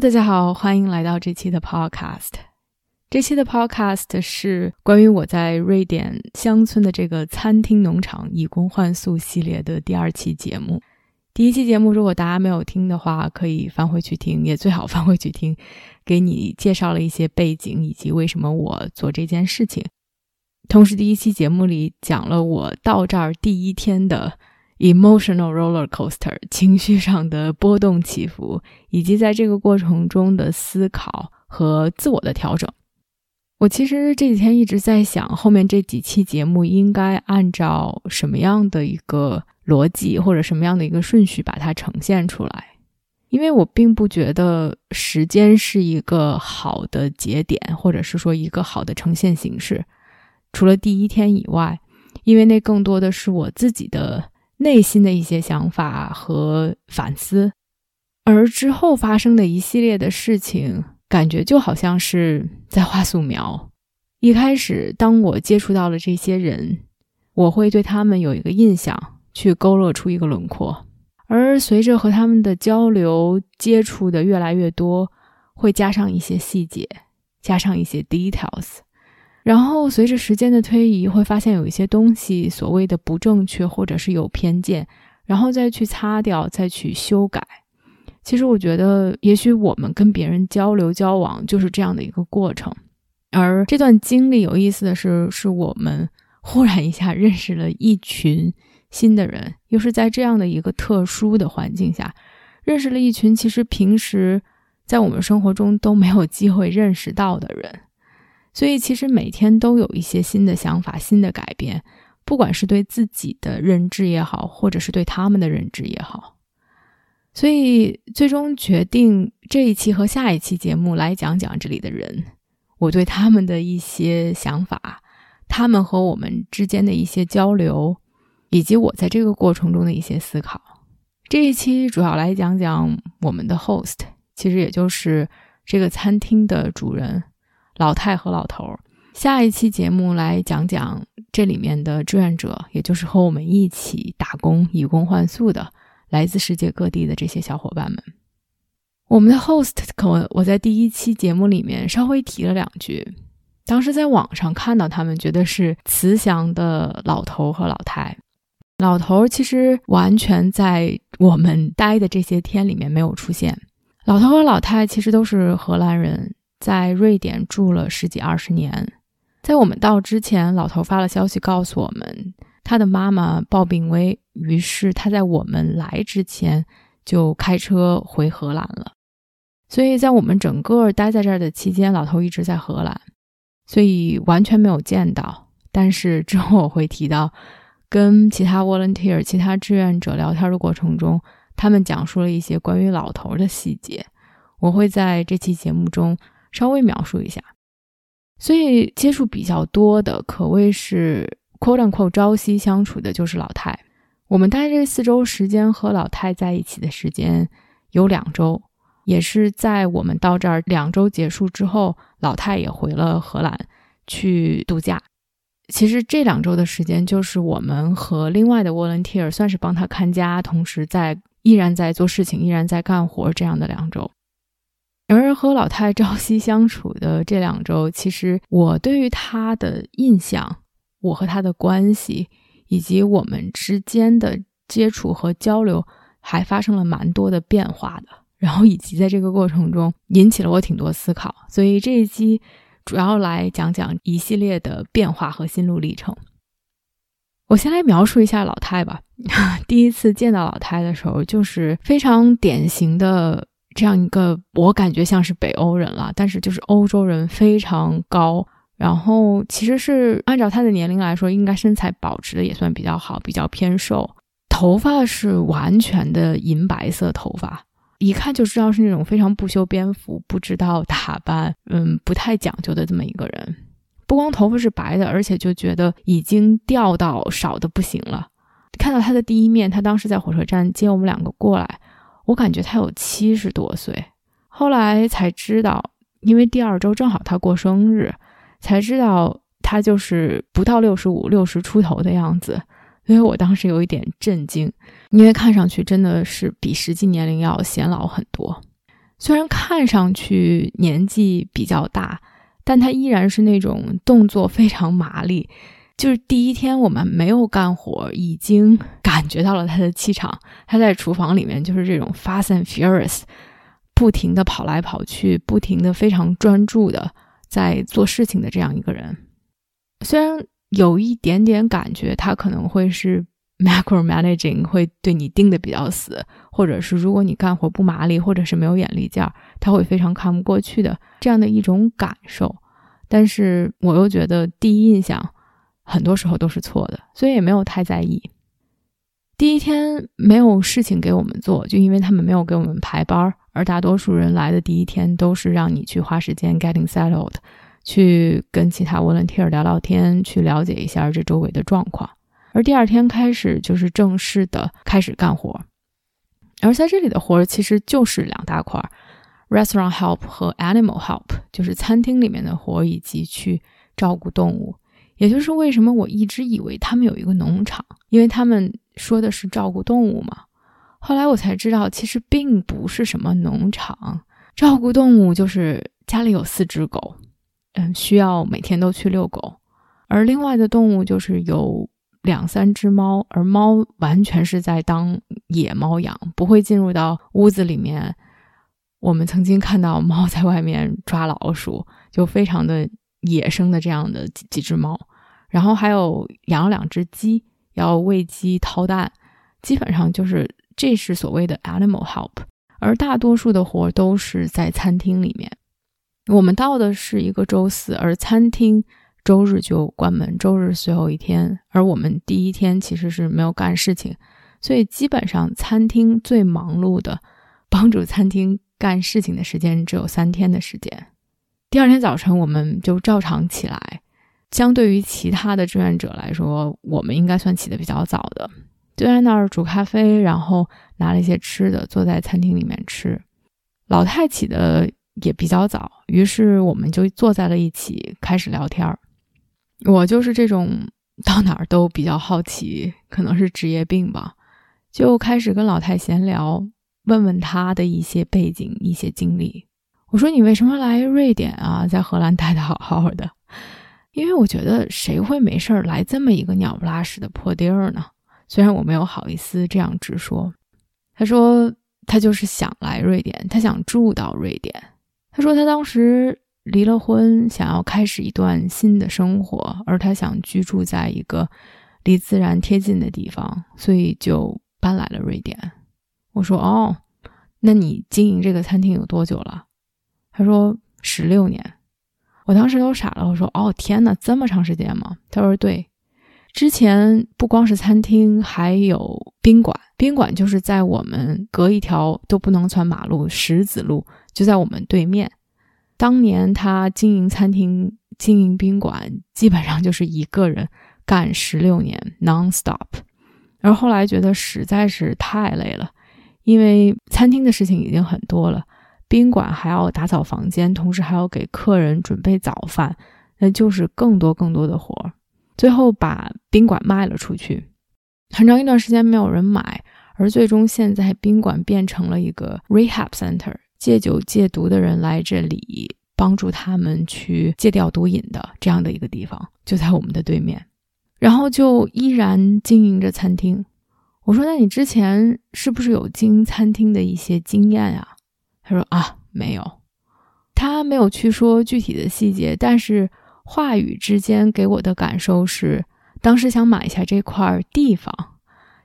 大家好，欢迎来到这期的 Podcast。这期的 Podcast 是关于我在瑞典乡村的这个餐厅农场以工换宿系列的第二期节目。第一期节目如果大家没有听的话，可以翻回去听，也最好翻回去听，给你介绍了一些背景以及为什么我做这件事情。同时，第一期节目里讲了我到这儿第一天的。Emotional roller coaster 情绪上的波动起伏，以及在这个过程中的思考和自我的调整。我其实这几天一直在想，后面这几期节目应该按照什么样的一个逻辑或者什么样的一个顺序把它呈现出来。因为我并不觉得时间是一个好的节点，或者是说一个好的呈现形式。除了第一天以外，因为那更多的是我自己的。内心的一些想法和反思，而之后发生的一系列的事情，感觉就好像是在画素描。一开始，当我接触到了这些人，我会对他们有一个印象，去勾勒出一个轮廓。而随着和他们的交流、接触的越来越多，会加上一些细节，加上一些 details。然后随着时间的推移，会发现有一些东西所谓的不正确，或者是有偏见，然后再去擦掉，再去修改。其实我觉得，也许我们跟别人交流交往就是这样的一个过程。而这段经历有意思的是，是我们忽然一下认识了一群新的人，又是在这样的一个特殊的环境下，认识了一群其实平时在我们生活中都没有机会认识到的人。所以，其实每天都有一些新的想法、新的改变，不管是对自己的认知也好，或者是对他们的认知也好。所以，最终决定这一期和下一期节目来讲讲这里的人，我对他们的一些想法，他们和我们之间的一些交流，以及我在这个过程中的一些思考。这一期主要来讲讲我们的 host，其实也就是这个餐厅的主人。老太和老头，下一期节目来讲讲这里面的志愿者，也就是和我们一起打工以工换宿的来自世界各地的这些小伙伴们。我们的 host 可我在第一期节目里面稍微提了两句，当时在网上看到他们觉得是慈祥的老头和老太。老头其实完全在我们待的这些天里面没有出现。老头和老太其实都是荷兰人。在瑞典住了十几二十年，在我们到之前，老头发了消息告诉我们，他的妈妈暴病危，于是他在我们来之前就开车回荷兰了。所以在我们整个待在这儿的期间，老头一直在荷兰，所以完全没有见到。但是之后我会提到，跟其他 volunteer、其他志愿者聊天的过程中，他们讲述了一些关于老头的细节，我会在这期节目中。稍微描述一下，所以接触比较多的可谓是 “quote unquote” 朝夕相处的，就是老太。我们待这四周时间和老太在一起的时间有两周，也是在我们到这儿两周结束之后，老太也回了荷兰去度假。其实这两周的时间，就是我们和另外的 volunteer 算是帮他看家，同时在依然在做事情，依然在干活这样的两周。然而和老太朝夕相处的这两周，其实我对于她的印象，我和她的关系，以及我们之间的接触和交流，还发生了蛮多的变化的。然后以及在这个过程中，引起了我挺多思考。所以这一期主要来讲讲一系列的变化和心路历程。我先来描述一下老太吧。第一次见到老太的时候，就是非常典型的。这样一个，我感觉像是北欧人了，但是就是欧洲人非常高，然后其实是按照他的年龄来说，应该身材保持的也算比较好，比较偏瘦，头发是完全的银白色头发，一看就知道是那种非常不修边幅、不知道打扮，嗯，不太讲究的这么一个人。不光头发是白的，而且就觉得已经掉到少的不行了。看到他的第一面，他当时在火车站接我们两个过来，我感觉他有七十多岁。后来才知道，因为第二周正好他过生日，才知道他就是不到六十五、六十出头的样子。所以我当时有一点震惊，因为看上去真的是比实际年龄要显老很多。虽然看上去年纪比较大，但他依然是那种动作非常麻利。就是第一天我们没有干活，已经感觉到了他的气场。他在厨房里面就是这种 fast and furious，不停的跑来跑去，不停的非常专注的在做事情的这样一个人。虽然有一点点感觉，他可能会是 macro managing，会对你盯的比较死，或者是如果你干活不麻利，或者是没有眼力劲儿，他会非常看不过去的这样的一种感受。但是我又觉得第一印象。很多时候都是错的，所以也没有太在意。第一天没有事情给我们做，就因为他们没有给我们排班儿而大多数人来的第一天都是让你去花时间 getting settled，去跟其他 volunteer 聊聊天，去了解一下这周围的状况。而第二天开始就是正式的开始干活。而在这里的活其实就是两大块：restaurant help 和 animal help，就是餐厅里面的活以及去照顾动物。也就是为什么我一直以为他们有一个农场，因为他们说的是照顾动物嘛。后来我才知道，其实并不是什么农场，照顾动物就是家里有四只狗，嗯，需要每天都去遛狗。而另外的动物就是有两三只猫，而猫完全是在当野猫养，不会进入到屋子里面。我们曾经看到猫在外面抓老鼠，就非常的野生的这样的几几只猫。然后还有养了两只鸡，要喂鸡掏蛋，基本上就是这是所谓的 animal help。而大多数的活都是在餐厅里面。我们到的是一个周四，而餐厅周日就关门，周日最后一天。而我们第一天其实是没有干事情，所以基本上餐厅最忙碌的，帮助餐厅干事情的时间只有三天的时间。第二天早晨我们就照常起来。相对于其他的志愿者来说，我们应该算起的比较早的，就在那儿煮咖啡，然后拿了一些吃的，坐在餐厅里面吃。老太起的也比较早，于是我们就坐在了一起开始聊天儿。我就是这种到哪儿都比较好奇，可能是职业病吧，就开始跟老太闲聊，问问她的一些背景、一些经历。我说：“你为什么来瑞典啊？在荷兰待的好好的。”因为我觉得谁会没事儿来这么一个鸟不拉屎的破地儿呢？虽然我没有好意思这样直说。他说他就是想来瑞典，他想住到瑞典。他说他当时离了婚，想要开始一段新的生活，而他想居住在一个离自然贴近的地方，所以就搬来了瑞典。我说哦，那你经营这个餐厅有多久了？他说十六年。我当时都傻了，我说：“哦，天哪，这么长时间吗？”他说：“对，之前不光是餐厅，还有宾馆。宾馆就是在我们隔一条都不能穿马路石子路，就在我们对面。当年他经营餐厅、经营宾馆，基本上就是一个人干十六年，non-stop。而后来觉得实在是太累了，因为餐厅的事情已经很多了。”宾馆还要打扫房间，同时还要给客人准备早饭，那就是更多更多的活儿。最后把宾馆卖了出去，很长一段时间没有人买，而最终现在宾馆变成了一个 rehab center，戒酒戒毒的人来这里帮助他们去戒掉毒瘾的这样的一个地方，就在我们的对面。然后就依然经营着餐厅。我说：“那你之前是不是有经营餐厅的一些经验啊？”他说啊，没有，他没有去说具体的细节，但是话语之间给我的感受是，当时想买下这块地方，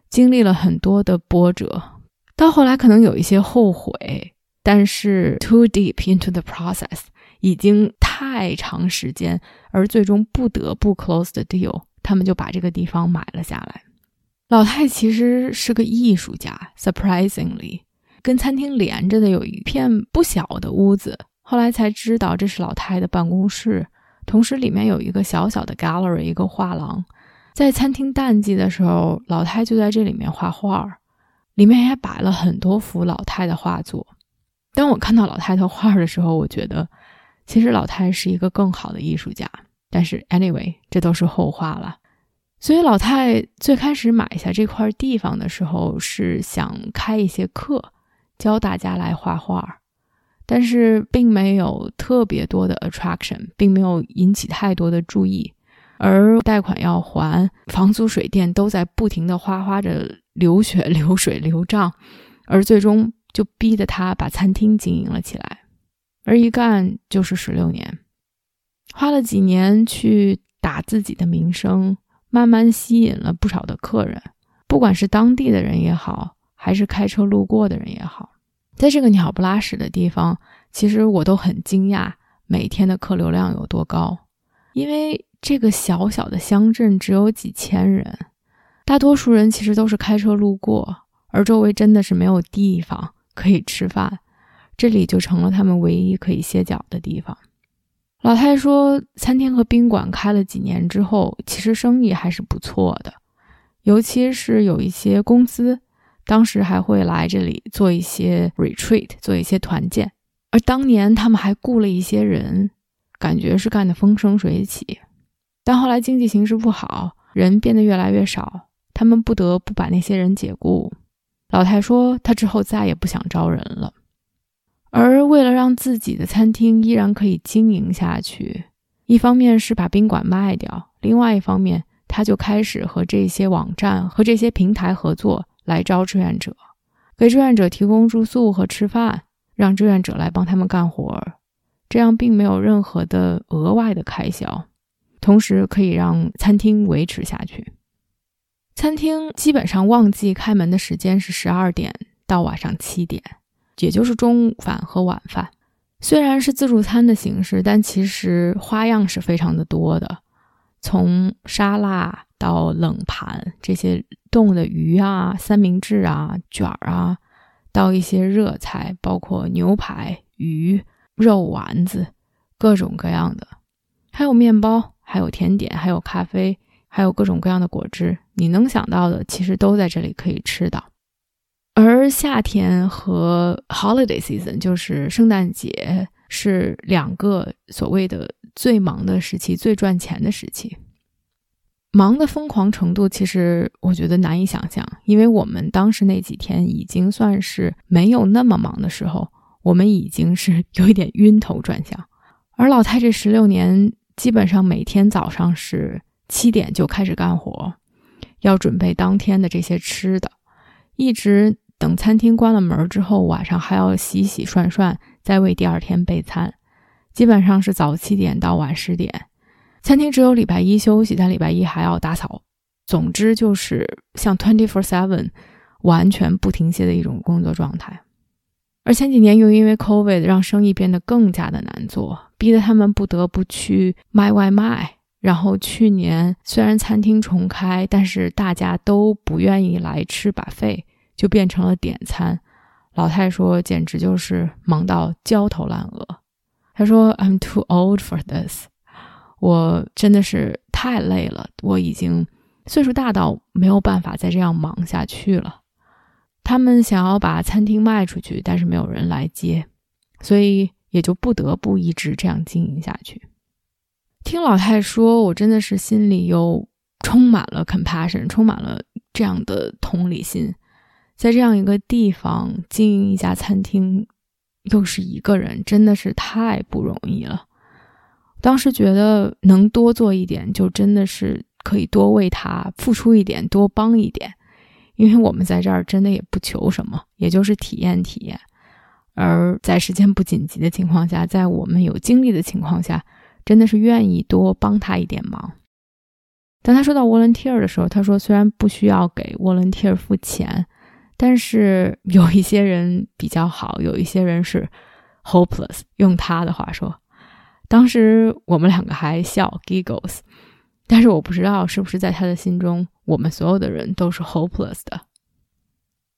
经历了很多的波折，到后来可能有一些后悔，但是 too deep into the process，已经太长时间，而最终不得不 close the deal，他们就把这个地方买了下来。老太其实是个艺术家，surprisingly。跟餐厅连着的有一片不小的屋子，后来才知道这是老太的办公室，同时里面有一个小小的 gallery，一个画廊。在餐厅淡季的时候，老太就在这里面画画，里面还摆了很多幅老太的画作。当我看到老太的画的时候，我觉得其实老太是一个更好的艺术家。但是 anyway，这都是后话了。所以老太最开始买下这块地方的时候，是想开一些课，教大家来画画，但是并没有特别多的 attraction，并没有引起太多的注意。而贷款要还，房租、水电都在不停的哗哗着流血、流水、流账，而最终就逼得他把餐厅经营了起来，而一干就是十六年。花了几年去打自己的名声，慢慢吸引了不少的客人，不管是当地的人也好，还是开车路过的人也好，在这个鸟不拉屎的地方，其实我都很惊讶每天的客流量有多高，因为这个小小的乡镇只有几千人，大多数人其实都是开车路过，而周围真的是没有地方可以吃饭，这里就成了他们唯一可以歇脚的地方。老太说，餐厅和宾馆开了几年之后，其实生意还是不错的，尤其是有一些公司，当时还会来这里做一些 retreat，做一些团建。而当年他们还雇了一些人，感觉是干得风生水起。但后来经济形势不好，人变得越来越少，他们不得不把那些人解雇。老太说，她之后再也不想招人了。而为了让自己的餐厅依然可以经营下去，一方面是把宾馆卖掉，另外一方面，他就开始和这些网站和这些平台合作，来招志愿者，给志愿者提供住宿和吃饭，让志愿者来帮他们干活儿，这样并没有任何的额外的开销，同时可以让餐厅维持下去。餐厅基本上旺季开门的时间是十二点到晚上七点。也就是中午饭和晚饭，虽然是自助餐的形式，但其实花样是非常的多的。从沙拉到冷盘，这些冻的鱼啊、三明治啊、卷儿啊，到一些热菜，包括牛排、鱼、肉丸子，各种各样的，还有面包，还有甜点，还有咖啡，还有各种各样的果汁，你能想到的，其实都在这里可以吃到。而夏天和 holiday season 就是圣诞节，是两个所谓的最忙的时期、最赚钱的时期。忙的疯狂程度，其实我觉得难以想象，因为我们当时那几天已经算是没有那么忙的时候，我们已经是 有一点晕头转向。而老太这十六年，基本上每天早上是七点就开始干活，要准备当天的这些吃的，一直。等餐厅关了门之后，晚上还要洗洗涮涮，再为第二天备餐。基本上是早七点到晚十点。餐厅只有礼拜一休息，但礼拜一还要打扫。总之就是像 twenty four seven，完全不停歇的一种工作状态。而前几年又因为 COVID 让生意变得更加的难做，逼得他们不得不去卖外卖。然后去年虽然餐厅重开，但是大家都不愿意来吃把费。就变成了点餐，老太说简直就是忙到焦头烂额。她说：“I'm too old for this，我真的是太累了，我已经岁数大到没有办法再这样忙下去了。”他们想要把餐厅卖出去，但是没有人来接，所以也就不得不一直这样经营下去。听老太说，我真的是心里又充满了 compassion，充满了这样的同理心。在这样一个地方经营一家餐厅，又是一个人，真的是太不容易了。当时觉得能多做一点，就真的是可以多为他付出一点，多帮一点。因为我们在这儿真的也不求什么，也就是体验体验。而在时间不紧急的情况下，在我们有精力的情况下，真的是愿意多帮他一点忙。当他说到 volunteer 的时候，他说虽然不需要给 volunteer 付钱。但是有一些人比较好，有一些人是 hopeless。用他的话说，当时我们两个还笑 giggles，但是我不知道是不是在他的心中，我们所有的人都是 hopeless 的。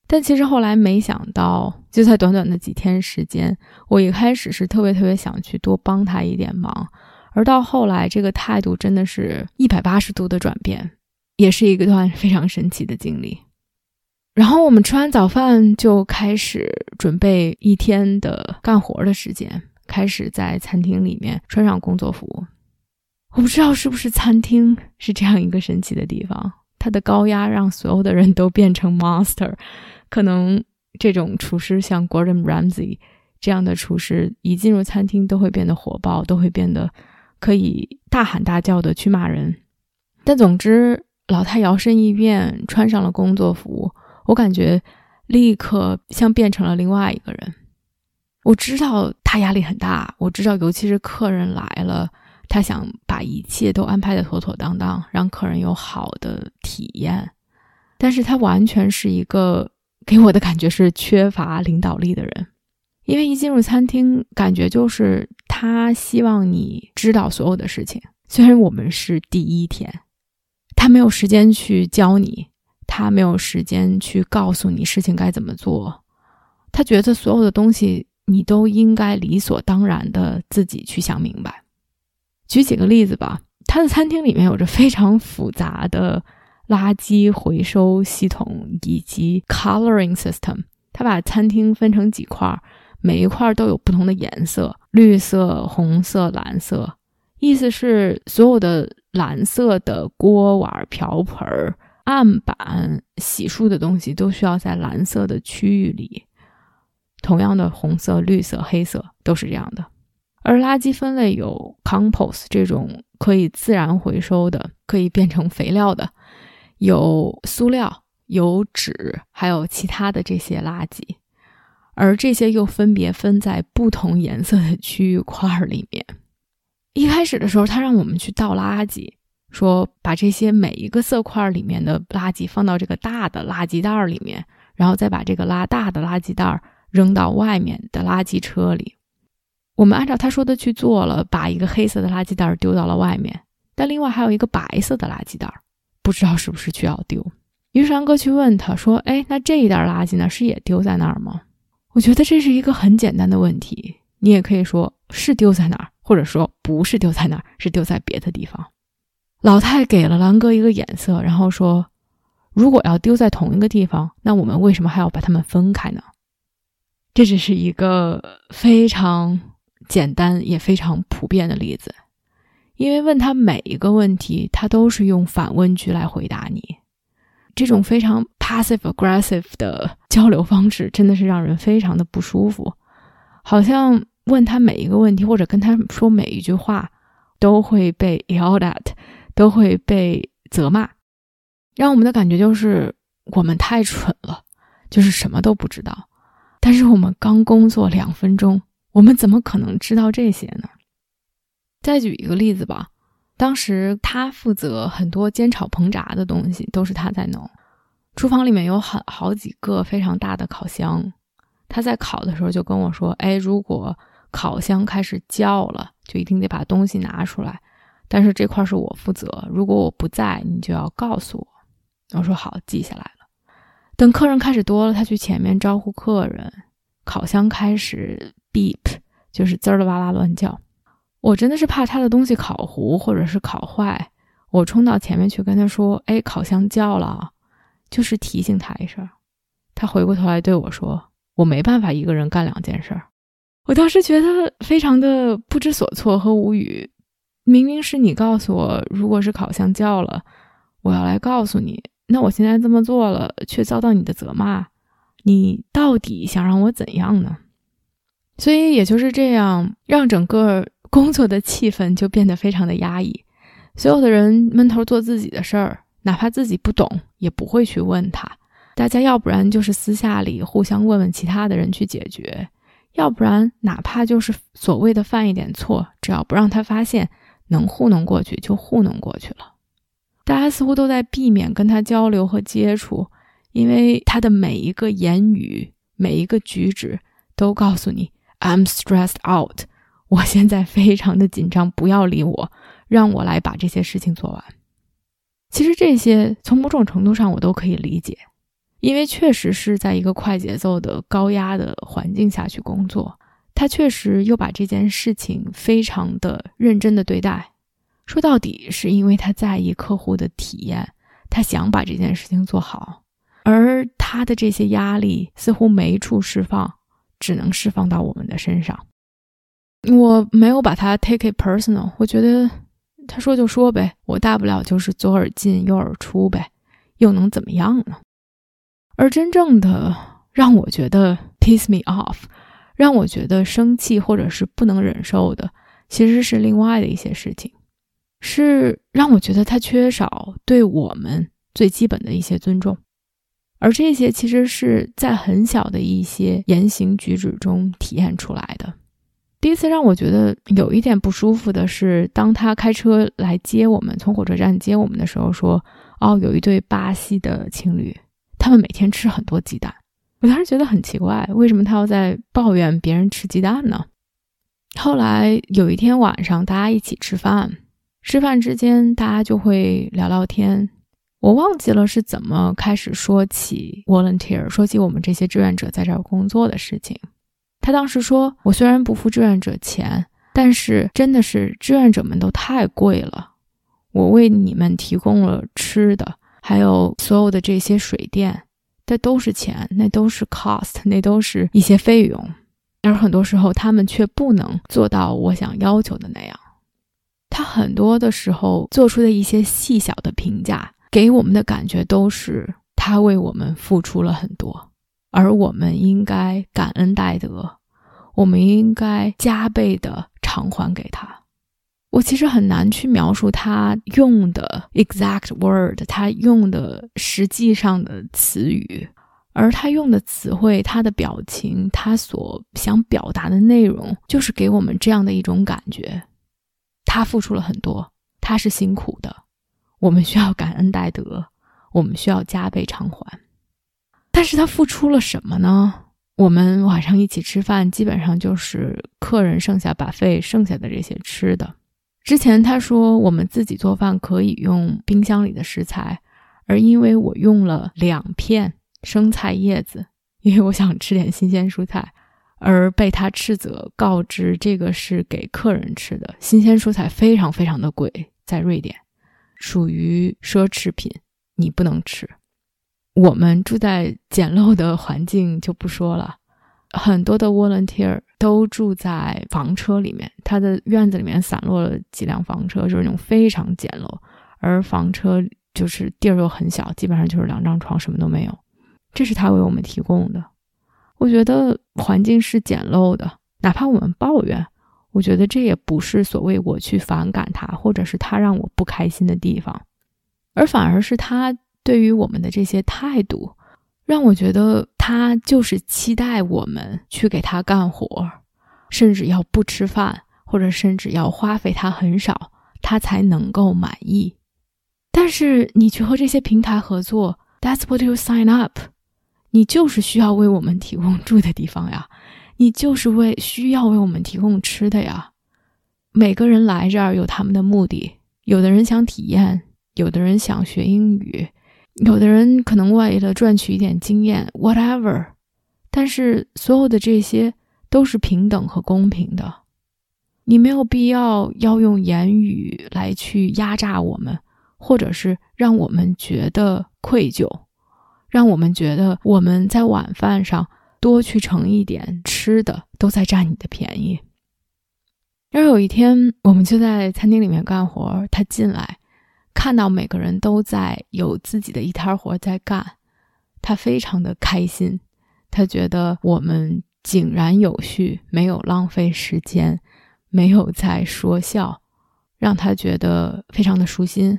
但其实后来没想到，就在短短的几天时间，我一开始是特别特别想去多帮他一点忙，而到后来，这个态度真的是一百八十度的转变，也是一个段非常神奇的经历。然后我们吃完早饭就开始准备一天的干活的时间，开始在餐厅里面穿上工作服。我不知道是不是餐厅是这样一个神奇的地方，它的高压让所有的人都变成 monster。可能这种厨师像 Gordon Ramsay 这样的厨师，一进入餐厅都会变得火爆，都会变得可以大喊大叫的去骂人。但总之，老太摇身一变穿上了工作服，我感觉立刻像变成了另外一个人。我知道他压力很大，我知道，尤其是客人来了，他想把一切都安排的妥妥当当，让客人有好的体验。但是他完全是一个。给我的感觉是缺乏领导力的人，因为一进入餐厅，感觉就是他希望你知道所有的事情。虽然我们是第一天，他没有时间去教你，他没有时间去告诉你事情该怎么做，他觉得所有的东西你都应该理所当然的自己去想明白。举几个例子吧，他的餐厅里面有着非常复杂的。垃圾回收系统以及 coloring system，他把餐厅分成几块，每一块都有不同的颜色，绿色、红色、蓝色。意思是所有的蓝色的锅碗瓢盆儿、案板、洗漱的东西都需要在蓝色的区域里。同样的，红色、绿色、黑色都是这样的。而垃圾分类有 compost 这种可以自然回收的，可以变成肥料的。有塑料、有纸，还有其他的这些垃圾，而这些又分别分在不同颜色的区域块里面。一开始的时候，他让我们去倒垃圾，说把这些每一个色块里面的垃圾放到这个大的垃圾袋里面，然后再把这个拉大的垃圾袋扔到外面的垃圾车里。我们按照他说的去做了，把一个黑色的垃圾袋丢到了外面，但另外还有一个白色的垃圾袋。不知道是不是需要丢，于是安哥去问他说：“哎，那这一袋垃圾呢？是也丢在那儿吗？”我觉得这是一个很简单的问题，你也可以说是丢在哪儿，或者说不是丢在哪儿，是丢在别的地方。老太给了兰哥一个眼色，然后说：“如果要丢在同一个地方，那我们为什么还要把它们分开呢？”这只是一个非常简单也非常普遍的例子。因为问他每一个问题，他都是用反问句来回答你，这种非常 passive aggressive 的交流方式，真的是让人非常的不舒服。好像问他每一个问题，或者跟他说每一句话，都会被 yelled at，都会被责骂，让我们的感觉就是我们太蠢了，就是什么都不知道。但是我们刚工作两分钟，我们怎么可能知道这些呢？再举一个例子吧，当时他负责很多煎炒烹炸的东西，都是他在弄。厨房里面有很好几个非常大的烤箱，他在烤的时候就跟我说：“哎，如果烤箱开始叫了，就一定得把东西拿出来。但是这块是我负责，如果我不在，你就要告诉我。”我说：“好，记下来了。”等客人开始多了，他去前面招呼客人，烤箱开始 beep，就是滋儿哇啦乱叫。我真的是怕他的东西烤糊或者是烤坏，我冲到前面去跟他说：“哎，烤箱叫了，就是提醒他一声。”他回过头来对我说：“我没办法一个人干两件事。”我当时觉得非常的不知所措和无语。明明是你告诉我，如果是烤箱叫了，我要来告诉你。那我现在这么做了，却遭到你的责骂，你到底想让我怎样呢？所以也就是这样，让整个。工作的气氛就变得非常的压抑，所有的人闷头做自己的事儿，哪怕自己不懂，也不会去问他。大家要不然就是私下里互相问问其他的人去解决，要不然哪怕就是所谓的犯一点错，只要不让他发现，能糊弄过去就糊弄过去了。大家似乎都在避免跟他交流和接触，因为他的每一个言语、每一个举止都告诉你：“I'm stressed out。”我现在非常的紧张，不要理我，让我来把这些事情做完。其实这些从某种程度上我都可以理解，因为确实是在一个快节奏的高压的环境下去工作，他确实又把这件事情非常的认真的对待。说到底，是因为他在意客户的体验，他想把这件事情做好，而他的这些压力似乎没处释放，只能释放到我们的身上。我没有把他 take it personal，我觉得他说就说呗，我大不了就是左耳进右耳出呗，又能怎么样呢？而真正的让我觉得 piss me off，让我觉得生气或者是不能忍受的，其实是另外的一些事情，是让我觉得他缺少对我们最基本的一些尊重，而这些其实是在很小的一些言行举止中体现出来的。第一次让我觉得有一点不舒服的是，当他开车来接我们，从火车站接我们的时候，说：“哦，有一对巴西的情侣。”他们每天吃很多鸡蛋，我当时觉得很奇怪，为什么他要在抱怨别人吃鸡蛋呢？后来有一天晚上，大家一起吃饭，吃饭之间大家就会聊聊天。我忘记了是怎么开始说起 volunteer，说起我们这些志愿者在这儿工作的事情。他当时说：“我虽然不付志愿者钱，但是真的是志愿者们都太贵了，我为你们提供了吃的。”还有所有的这些水电，这都是钱，那都是 cost，那都是一些费用。而很多时候，他们却不能做到我想要求的那样。他很多的时候做出的一些细小的评价，给我们的感觉都是他为我们付出了很多，而我们应该感恩戴德，我们应该加倍的偿还给他。我其实很难去描述他用的 exact word，他用的实际上的词语，而他用的词汇、他的表情、他所想表达的内容，就是给我们这样的一种感觉：他付出了很多，他是辛苦的，我们需要感恩戴德，我们需要加倍偿还。但是他付出了什么呢？我们晚上一起吃饭，基本上就是客人剩下把费剩下的这些吃的。之前他说我们自己做饭可以用冰箱里的食材，而因为我用了两片生菜叶子，因为我想吃点新鲜蔬菜，而被他斥责，告知这个是给客人吃的新鲜蔬菜非常非常的贵，在瑞典属于奢侈品，你不能吃。我们住在简陋的环境就不说了。很多的 volunteer 都住在房车里面，他的院子里面散落了几辆房车，就是那种非常简陋，而房车就是地儿又很小，基本上就是两张床，什么都没有。这是他为我们提供的。我觉得环境是简陋的，哪怕我们抱怨，我觉得这也不是所谓我去反感他，或者是他让我不开心的地方，而反而是他对于我们的这些态度。让我觉得他就是期待我们去给他干活，甚至要不吃饭，或者甚至要花费他很少，他才能够满意。但是你去和这些平台合作，That's what you sign up。你就是需要为我们提供住的地方呀，你就是为需要为我们提供吃的呀。每个人来这儿有他们的目的，有的人想体验，有的人想学英语。有的人可能为了赚取一点经验，whatever，但是所有的这些都是平等和公平的。你没有必要要用言语来去压榨我们，或者是让我们觉得愧疚，让我们觉得我们在晚饭上多去盛一点吃的都在占你的便宜。而有一天，我们就在餐厅里面干活，他进来。看到每个人都在有自己的一摊活在干，他非常的开心。他觉得我们井然有序，没有浪费时间，没有在说笑，让他觉得非常的舒心。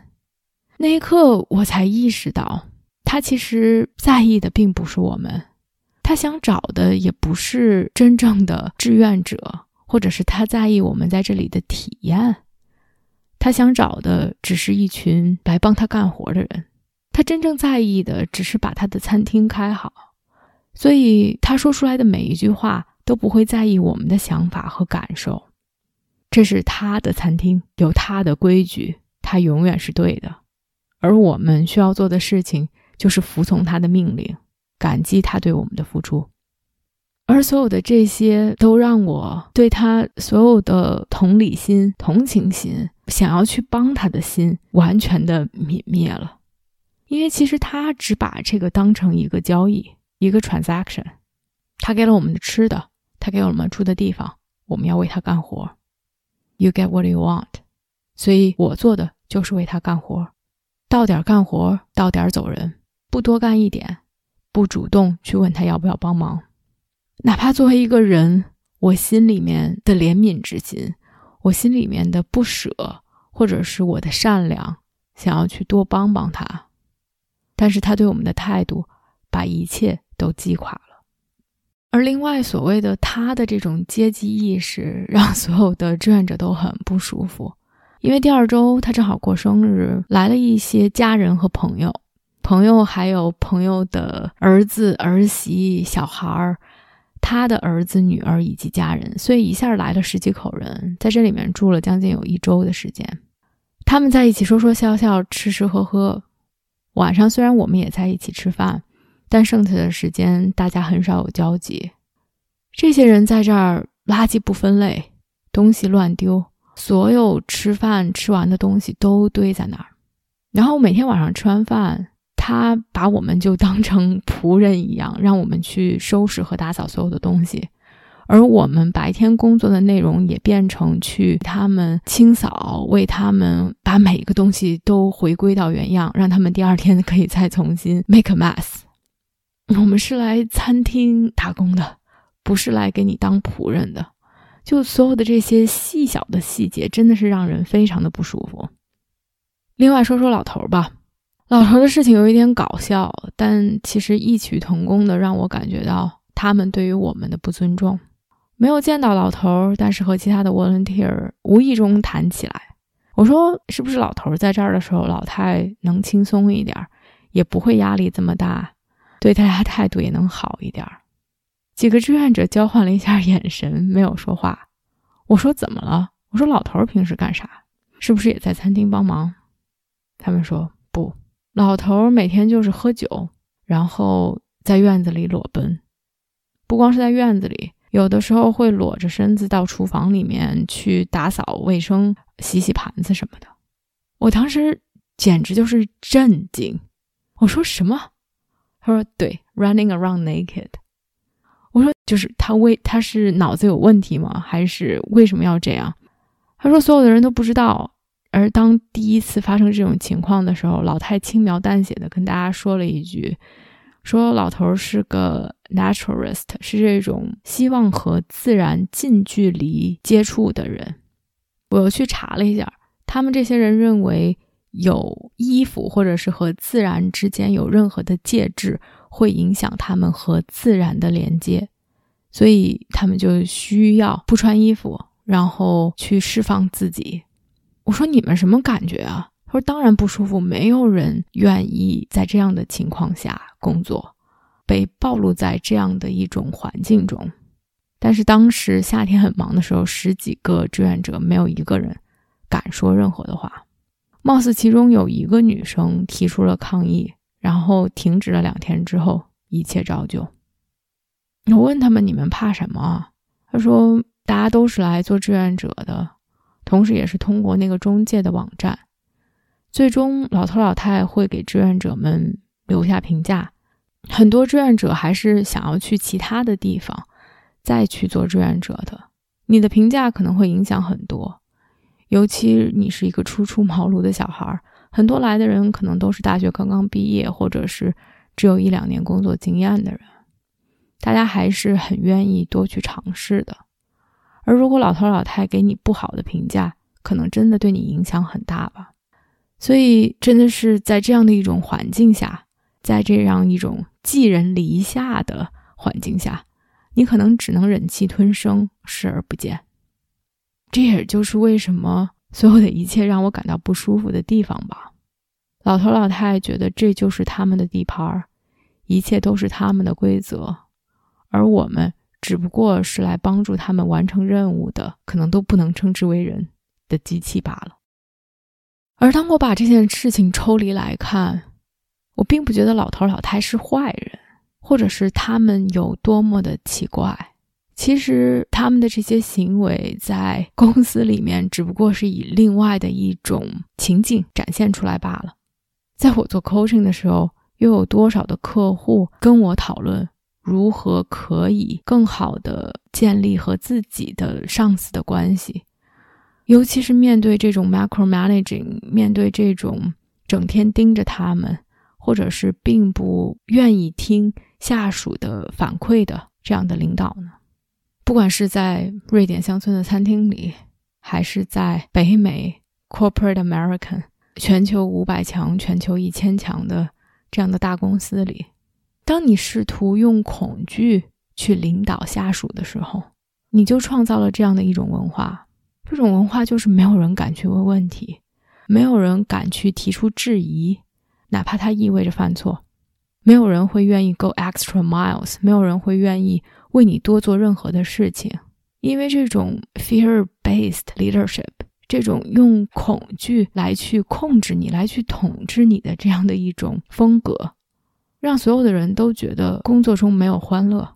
那一刻，我才意识到，他其实在意的并不是我们，他想找的也不是真正的志愿者，或者是他在意我们在这里的体验。他想找的只是一群来帮他干活的人，他真正在意的只是把他的餐厅开好，所以他说出来的每一句话都不会在意我们的想法和感受。这是他的餐厅，有他的规矩，他永远是对的，而我们需要做的事情就是服从他的命令，感激他对我们的付出。而所有的这些都让我对他所有的同理心、同情心、想要去帮他的心完全的泯灭了。因为其实他只把这个当成一个交易，一个 transaction。他给了我们的吃的，他给了我们住的地方，我们要为他干活。You get what you want。所以我做的就是为他干活，到点干活，到点走人，不多干一点，不主动去问他要不要帮忙。哪怕作为一个人，我心里面的怜悯之心，我心里面的不舍，或者是我的善良，想要去多帮帮他。但是他对我们的态度，把一切都击垮了。而另外所谓的他的这种阶级意识，让所有的志愿者都很不舒服。因为第二周他正好过生日，来了一些家人和朋友，朋友还有朋友的儿子、儿媳、小孩儿，他的儿子、女儿以及家人，所以一下来了十几口人，在这里面住了将近有一周的时间。他们在一起说说笑笑，吃吃喝喝。晚上虽然我们也在一起吃饭，但剩下的时间大家很少有交集。这些人在这儿垃圾不分类，东西乱丢，所有吃饭吃完的东西都堆在那儿。然后每天晚上吃完饭，他把我们就当成仆人一样，让我们去收拾和打扫所有的东西。而我们白天工作的内容也变成去他们清扫，为他们把每一个东西都回归到原样，让他们第二天可以再重新 make a mess。我们是来餐厅打工的，不是来给你当仆人的。就所有的这些细小的细节，真的是让人非常的不舒服。另外说说老头吧，老头的事情有一点搞笑，但其实异曲同工的让我感觉到他们对于我们的不尊重。没有见到老头，但是和其他的 volunteer 无意中谈起来。我说：“是不是老头在这儿的时候，老太能轻松一点，也不会压力这么大，对大家态度也能好一点？”几个志愿者交换了一下眼神，没有说话。我说：“怎么了？”我说：“老头平时干啥？是不是也在餐厅帮忙？”他们说：“不，老头每天就是喝酒，然后在院子里裸奔，不光是在院子里。”有的时候会裸着身子到厨房里面去打扫卫生、洗洗盘子什么的。我当时简直就是震惊。我说什么？他说对，running around naked。我说就是他为他是脑子有问题吗？还是为什么要这样？他说所有的人都不知道。而当第一次发生这种情况的时候，老太轻描淡写的跟大家说了一句。说老头是个 naturalist，是这种希望和自然近距离接触的人。我又去查了一下，他们这些人认为有衣服或者是和自然之间有任何的介质会影响他们和自然的连接，所以他们就需要不穿衣服，然后去释放自己。我说你们什么感觉啊？他说：“当然不舒服，没有人愿意在这样的情况下工作，被暴露在这样的一种环境中。但是当时夏天很忙的时候，十几个志愿者没有一个人敢说任何的话。貌似其中有一个女生提出了抗议，然后停止了两天之后，一切照旧。我问他们：你们怕什么？他说：大家都是来做志愿者的，同时也是通过那个中介的网站。”最终，老头老太会给志愿者们留下评价。很多志愿者还是想要去其他的地方再去做志愿者的。你的评价可能会影响很多，尤其你是一个初出茅庐的小孩。很多来的人可能都是大学刚刚毕业，或者是只有一两年工作经验的人。大家还是很愿意多去尝试的。而如果老头老太给你不好的评价，可能真的对你影响很大吧。所以，真的是在这样的一种环境下，在这样一种寄人篱下的环境下，你可能只能忍气吞声，视而不见。这也就是为什么所有的一切让我感到不舒服的地方吧。老头老太觉得这就是他们的地盘儿，一切都是他们的规则，而我们只不过是来帮助他们完成任务的，可能都不能称之为人的机器罢了。而当我把这件事情抽离来看，我并不觉得老头老太是坏人，或者是他们有多么的奇怪。其实他们的这些行为在公司里面只不过是以另外的一种情境展现出来罢了。在我做 coaching 的时候，又有多少的客户跟我讨论如何可以更好的建立和自己的上司的关系？尤其是面对这种 macro managing，面对这种整天盯着他们，或者是并不愿意听下属的反馈的这样的领导呢？不管是在瑞典乡村的餐厅里，还是在北美 corporate American 全球五百强、全球一千强的这样的大公司里，当你试图用恐惧去领导下属的时候，你就创造了这样的一种文化。这种文化就是没有人敢去问问题，没有人敢去提出质疑，哪怕它意味着犯错。没有人会愿意 go extra miles，没有人会愿意为你多做任何的事情，因为这种 fear-based leadership，这种用恐惧来去控制你、来去统治你的这样的一种风格，让所有的人都觉得工作中没有欢乐，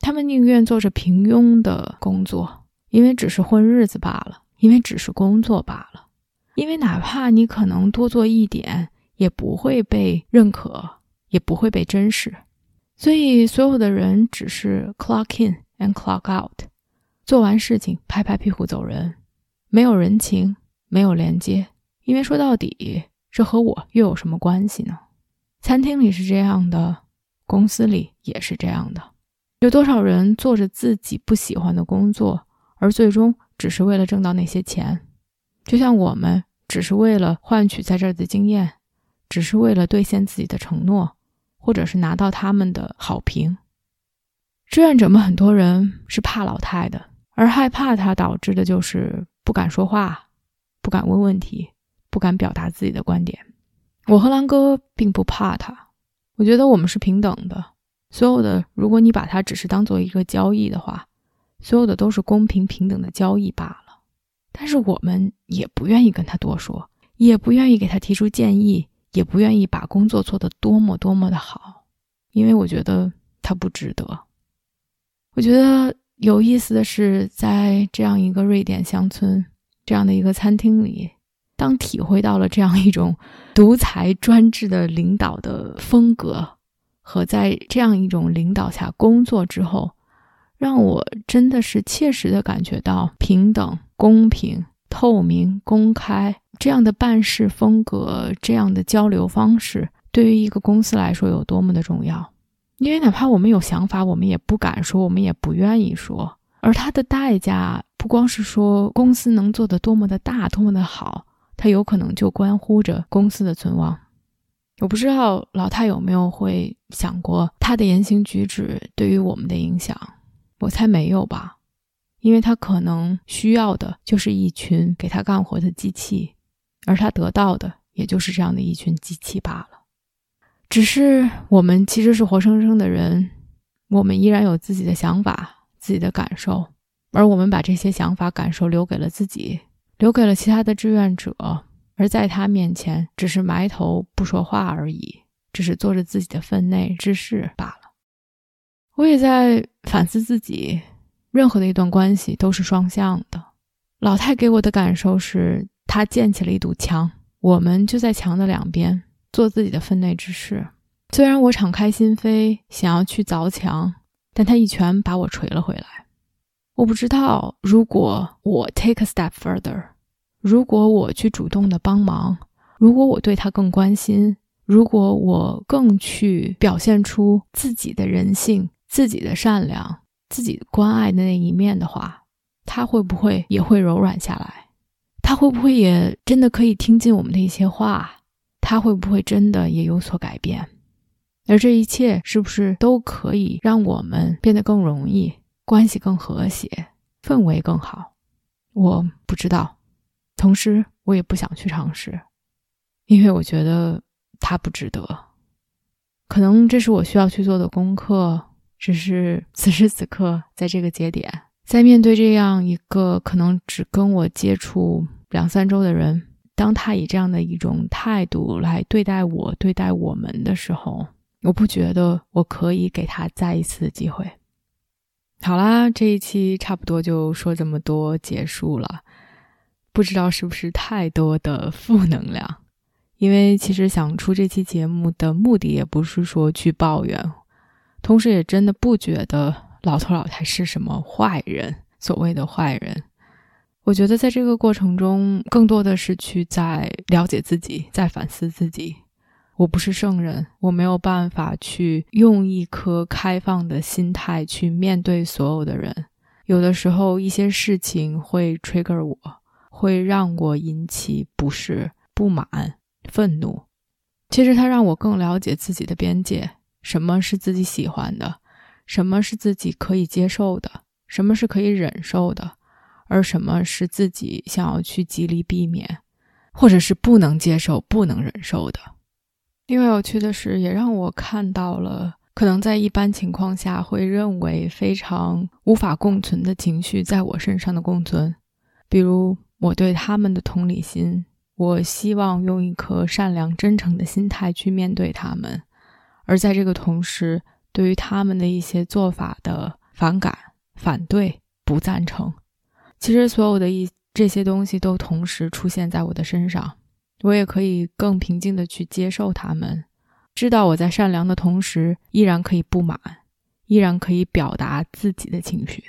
他们宁愿做着平庸的工作。因为只是混日子罢了，因为只是工作罢了，因为哪怕你可能多做一点，也不会被认可，也不会被珍视。所以，所有的人只是 clock in and clock out，做完事情拍拍屁股走人，没有人情，没有连接。因为说到底，这和我又有什么关系呢？餐厅里是这样的，公司里也是这样的。有多少人做着自己不喜欢的工作？而最终只是为了挣到那些钱，就像我们只是为了换取在这儿的经验，只是为了兑现自己的承诺，或者是拿到他们的好评。志愿者们很多人是怕老太的，而害怕他导致的就是不敢说话，不敢问问题，不敢表达自己的观点。我和兰哥并不怕他，我觉得我们是平等的。所有的，如果你把它只是当做一个交易的话。所有的都是公平平等的交易罢了，但是我们也不愿意跟他多说，也不愿意给他提出建议，也不愿意把工作做得多么多么的好，因为我觉得他不值得。我觉得有意思的是，在这样一个瑞典乡村，这样的一个餐厅里，当体会到了这样一种独裁专制的领导的风格，和在这样一种领导下工作之后。让我真的是切实的感觉到平等、公平、透明、公开这样的办事风格，这样的交流方式，对于一个公司来说有多么的重要。因为哪怕我们有想法，我们也不敢说，我们也不愿意说。而它的代价，不光是说公司能做得多么的大、多么的好，它有可能就关乎着公司的存亡。我不知道老太有没有会想过，他的言行举止对于我们的影响。我猜没有吧，因为他可能需要的就是一群给他干活的机器，而他得到的也就是这样的一群机器罢了。只是我们其实是活生生的人，我们依然有自己的想法、自己的感受，而我们把这些想法、感受留给了自己，留给了其他的志愿者，而在他面前只是埋头不说话而已，只是做着自己的分内之事罢了。我也在反思自己，任何的一段关系都是双向的。老太给我的感受是，她建起了一堵墙，我们就在墙的两边做自己的分内之事。虽然我敞开心扉想要去凿墙，但他一拳把我锤了回来。我不知道，如果我 take a step further，如果我去主动的帮忙，如果我对他更关心，如果我更去表现出自己的人性。自己的善良，自己关爱的那一面的话，他会不会也会柔软下来？他会不会也真的可以听进我们的一些话？他会不会真的也有所改变？而这一切是不是都可以让我们变得更容易，关系更和谐，氛围更好？我不知道，同时我也不想去尝试，因为我觉得他不值得。可能这是我需要去做的功课。只是 此时此刻，在这个节点，在面对这样一个可能只跟我接触两三周的人，当他以这样的一种态度来对待我、对待我们的时候，我不觉得我可以给他再一次的机会。好啦，这一期差不多就说这么多，结束了。不知道是不是太多的负能量？因为其实想出这期节目的目的也不是说去抱怨，同时也真的不觉得老头老太是什么坏人，所谓的坏人。我觉得在这个过程中，更多的是去在了解自己，在反思自己。我不是圣人，我没有办法去用一颗开放的心态去面对所有的人。有的时候，一些事情会 trigger 我，会让我引起不适、不满、愤怒。其实，它让我更了解自己的边界：什么是自己喜欢的，什么是自己可以接受的，什么是可以忍受的，而什么是自己想要去极力避免，或者是不能接受、不能忍受的。另外有趣的是，也让我看到了可能在一般情况下会认为非常无法共存的情绪在我身上的共存，比如我对他们的同理心，我希望用一颗善良真诚的心态去面对他们，而在这个同时，对于他们的一些做法的反感、反对、不赞成，其实所有的一这些东西都同时出现在我的身上。我也可以更平静的去接受他们，知道我在善良的同时，依然可以不满，依然可以表达自己的情绪。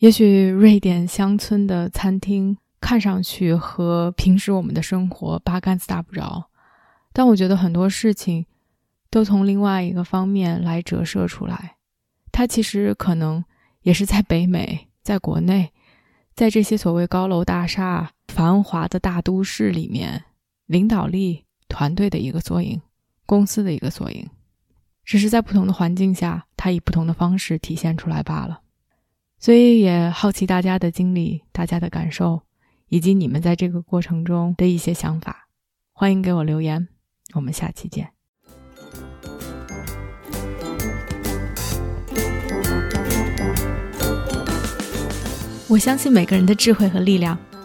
也许瑞典乡村的餐厅看上去和平时我们的生活八竿子打不着，但我觉得很多事情都从另外一个方面来折射出来。它其实可能也是在北美，在国内，在这些所谓高楼大厦、繁华的大都市里面。领导力、团队的一个缩影，公司的一个缩影，只是在不同的环境下，它以不同的方式体现出来罢了。所以也好奇大家的经历、大家的感受，以及你们在这个过程中的一些想法，欢迎给我留言。我们下期见。我相信每个人的智慧和力量。